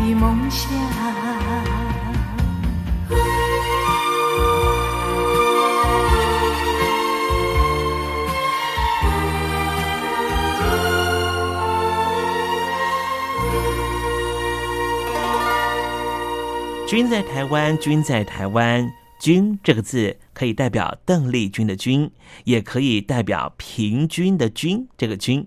的梦想。君在台湾，君在台湾，君这个字可以代表邓丽君的君，也可以代表平均的均。这个均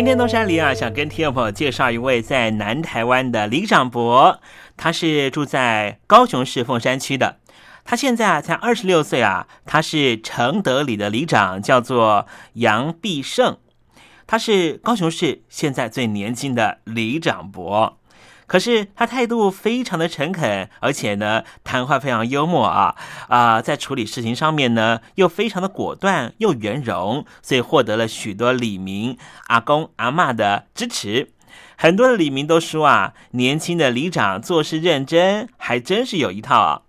今天东山里啊，想跟听众朋友介绍一位在南台湾的李长伯，他是住在高雄市凤山区的，他现在啊才二十六岁啊，他是承德里的里长，叫做杨必胜，他是高雄市现在最年轻的李长伯。可是他态度非常的诚恳，而且呢，谈话非常幽默啊啊，在处理事情上面呢，又非常的果断又圆融，所以获得了许多李明阿公阿妈的支持。很多的李明都说啊，年轻的里长做事认真，还真是有一套啊。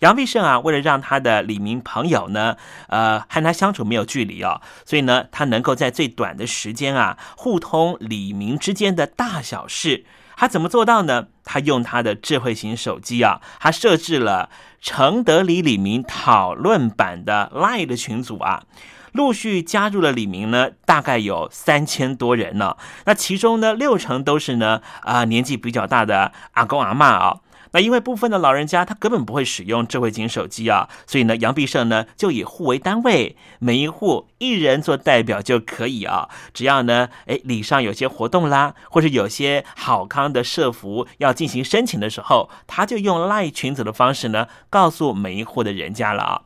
杨必胜啊，为了让他的李明朋友呢，呃，和他相处没有距离哦，所以呢，他能够在最短的时间啊，互通李明之间的大小事。他怎么做到呢？他用他的智慧型手机啊，他设置了承德里李明讨论版的 Line 的群组啊，陆续加入了李明呢，大概有三千多人呢。那其中呢，六成都是呢啊年纪比较大的阿公阿妈啊。那因为部分的老人家他根本不会使用智慧型手机啊，所以呢，杨必胜呢就以户为单位，每一户一人做代表就可以啊。只要呢，哎，礼上有些活动啦，或者有些好康的社服要进行申请的时候，他就用赖群组的方式呢，告诉每一户的人家了啊。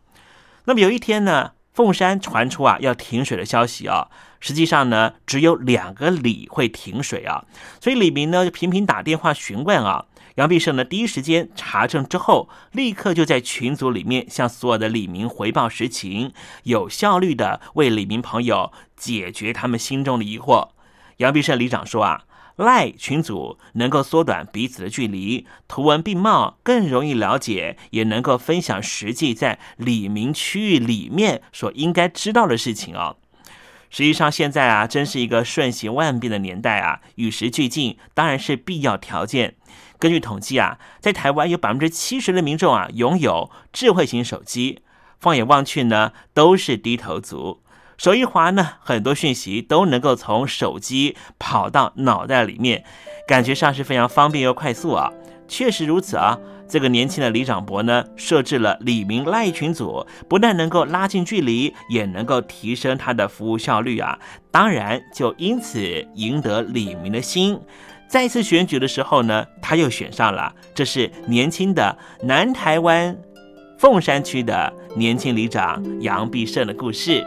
那么有一天呢，凤山传出啊要停水的消息啊，实际上呢只有两个里会停水啊，所以李明呢就频频打电话询问啊。杨必胜呢，第一时间查证之后，立刻就在群组里面向所有的李明回报实情，有效率的为李明朋友解决他们心中的疑惑。杨必胜里长说啊，赖群组能够缩短彼此的距离，图文并茂，更容易了解，也能够分享实际在李明区域里面所应该知道的事情哦。实际上，现在啊，真是一个瞬息万变的年代啊，与时俱进当然是必要条件。根据统计啊，在台湾有百分之七十的民众啊拥有智慧型手机，放眼望去呢都是低头族。手一滑呢，很多讯息都能够从手机跑到脑袋里面，感觉上是非常方便又快速啊。确实如此啊，这个年轻的李长博呢，设置了李明赖群组，不但能够拉近距离，也能够提升他的服务效率啊。当然，就因此赢得李明的心。再次选举的时候呢，他又选上了。这是年轻的南台湾凤山区的年轻里长杨必胜的故事。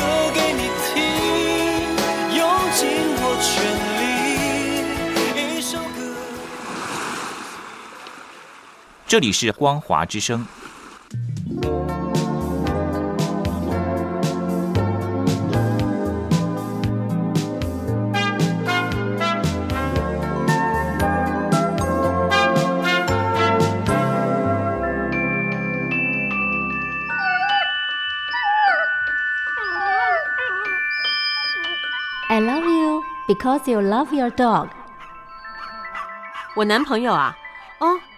这里是光华之声。I love you because you love your dog。我男朋友啊，哦，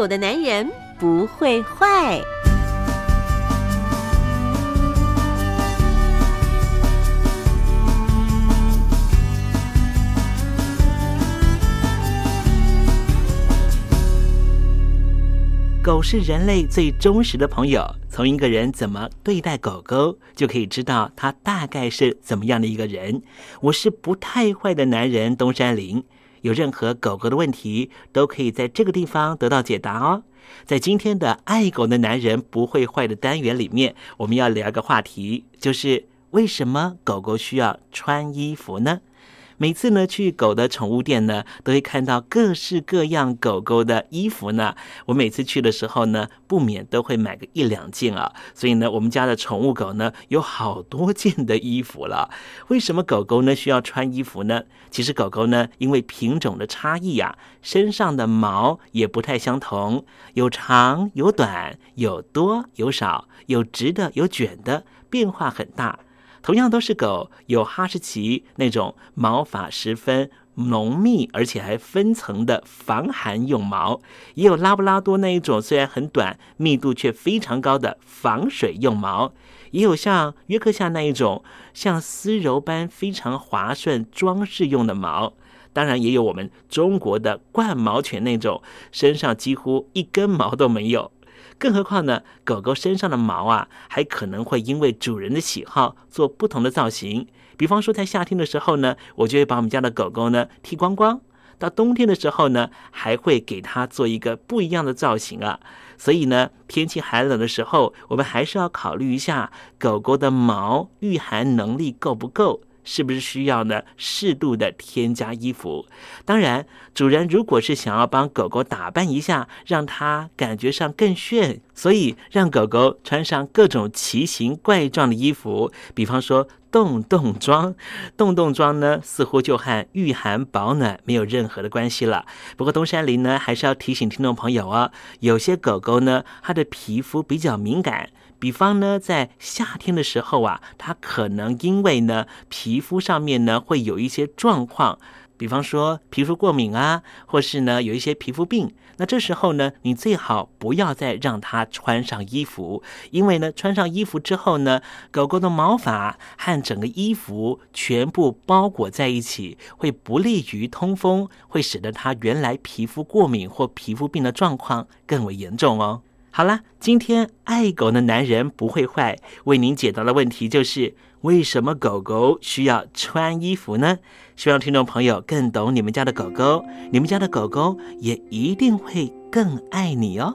狗的男人不会坏。狗是人类最忠实的朋友。从一个人怎么对待狗狗，就可以知道他大概是怎么样的一个人。我是不太坏的男人，东山林。有任何狗狗的问题，都可以在这个地方得到解答哦。在今天的“爱狗的男人不会坏”的单元里面，我们要聊个话题，就是为什么狗狗需要穿衣服呢？每次呢去狗的宠物店呢，都会看到各式各样狗狗的衣服呢。我每次去的时候呢，不免都会买个一两件啊。所以呢，我们家的宠物狗呢，有好多件的衣服了。为什么狗狗呢需要穿衣服呢？其实狗狗呢，因为品种的差异啊，身上的毛也不太相同，有长有短，有多有少，有直的有卷的，变化很大。同样都是狗，有哈士奇那种毛发十分浓密，而且还分层的防寒用毛，也有拉布拉多那一种虽然很短，密度却非常高的防水用毛，也有像约克夏那一种像丝柔般非常滑顺装饰用的毛，当然也有我们中国的冠毛犬那种身上几乎一根毛都没有。更何况呢，狗狗身上的毛啊，还可能会因为主人的喜好做不同的造型。比方说，在夏天的时候呢，我就会把我们家的狗狗呢剃光光；到冬天的时候呢，还会给它做一个不一样的造型啊。所以呢，天气寒冷的时候，我们还是要考虑一下狗狗的毛御寒能力够不够。是不是需要呢？适度的添加衣服。当然，主人如果是想要帮狗狗打扮一下，让它感觉上更炫，所以让狗狗穿上各种奇形怪状的衣服，比方说洞洞装。洞洞装呢，似乎就和御寒保暖没有任何的关系了。不过东山林呢，还是要提醒听众朋友哦，有些狗狗呢，它的皮肤比较敏感。比方呢，在夏天的时候啊，它可能因为呢皮肤上面呢会有一些状况，比方说皮肤过敏啊，或是呢有一些皮肤病。那这时候呢，你最好不要再让它穿上衣服，因为呢穿上衣服之后呢，狗狗的毛发和整个衣服全部包裹在一起，会不利于通风，会使得它原来皮肤过敏或皮肤病的状况更为严重哦。好了，今天爱狗的男人不会坏，为您解答的问题就是为什么狗狗需要穿衣服呢？希望听众朋友更懂你们家的狗狗，你们家的狗狗也一定会更爱你哦。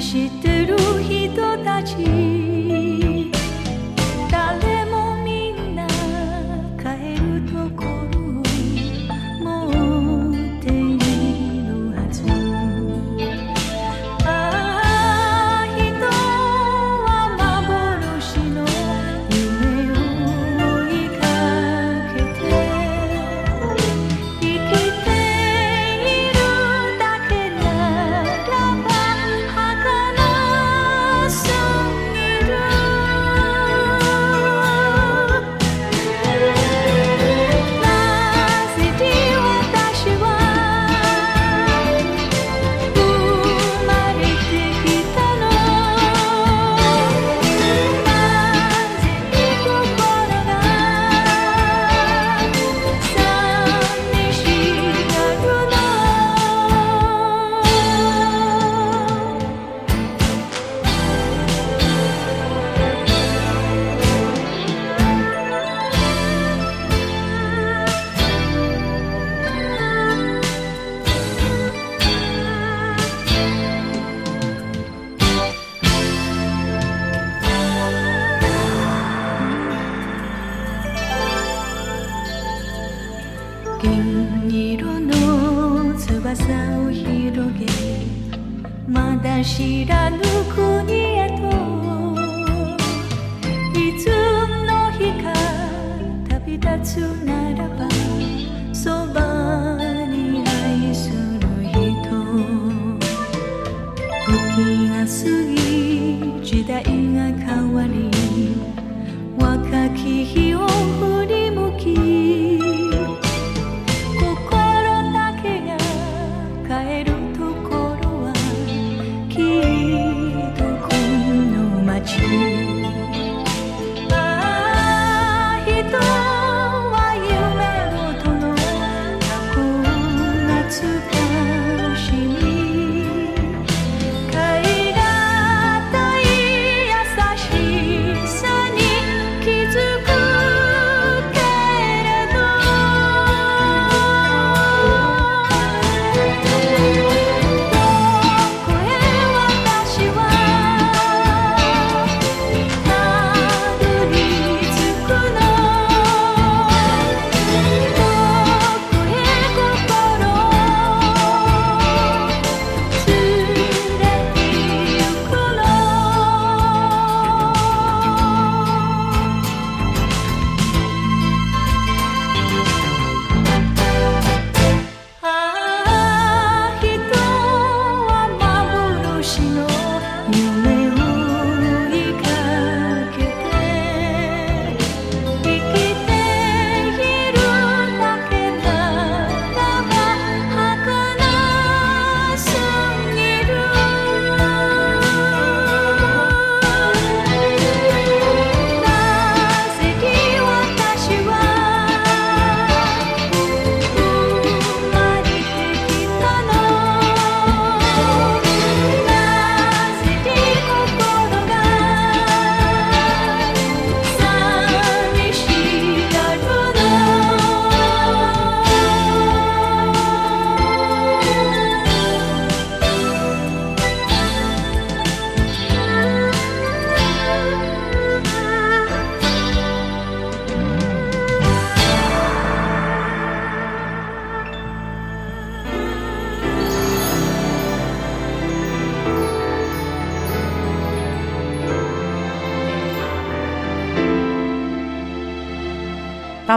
してる人たち。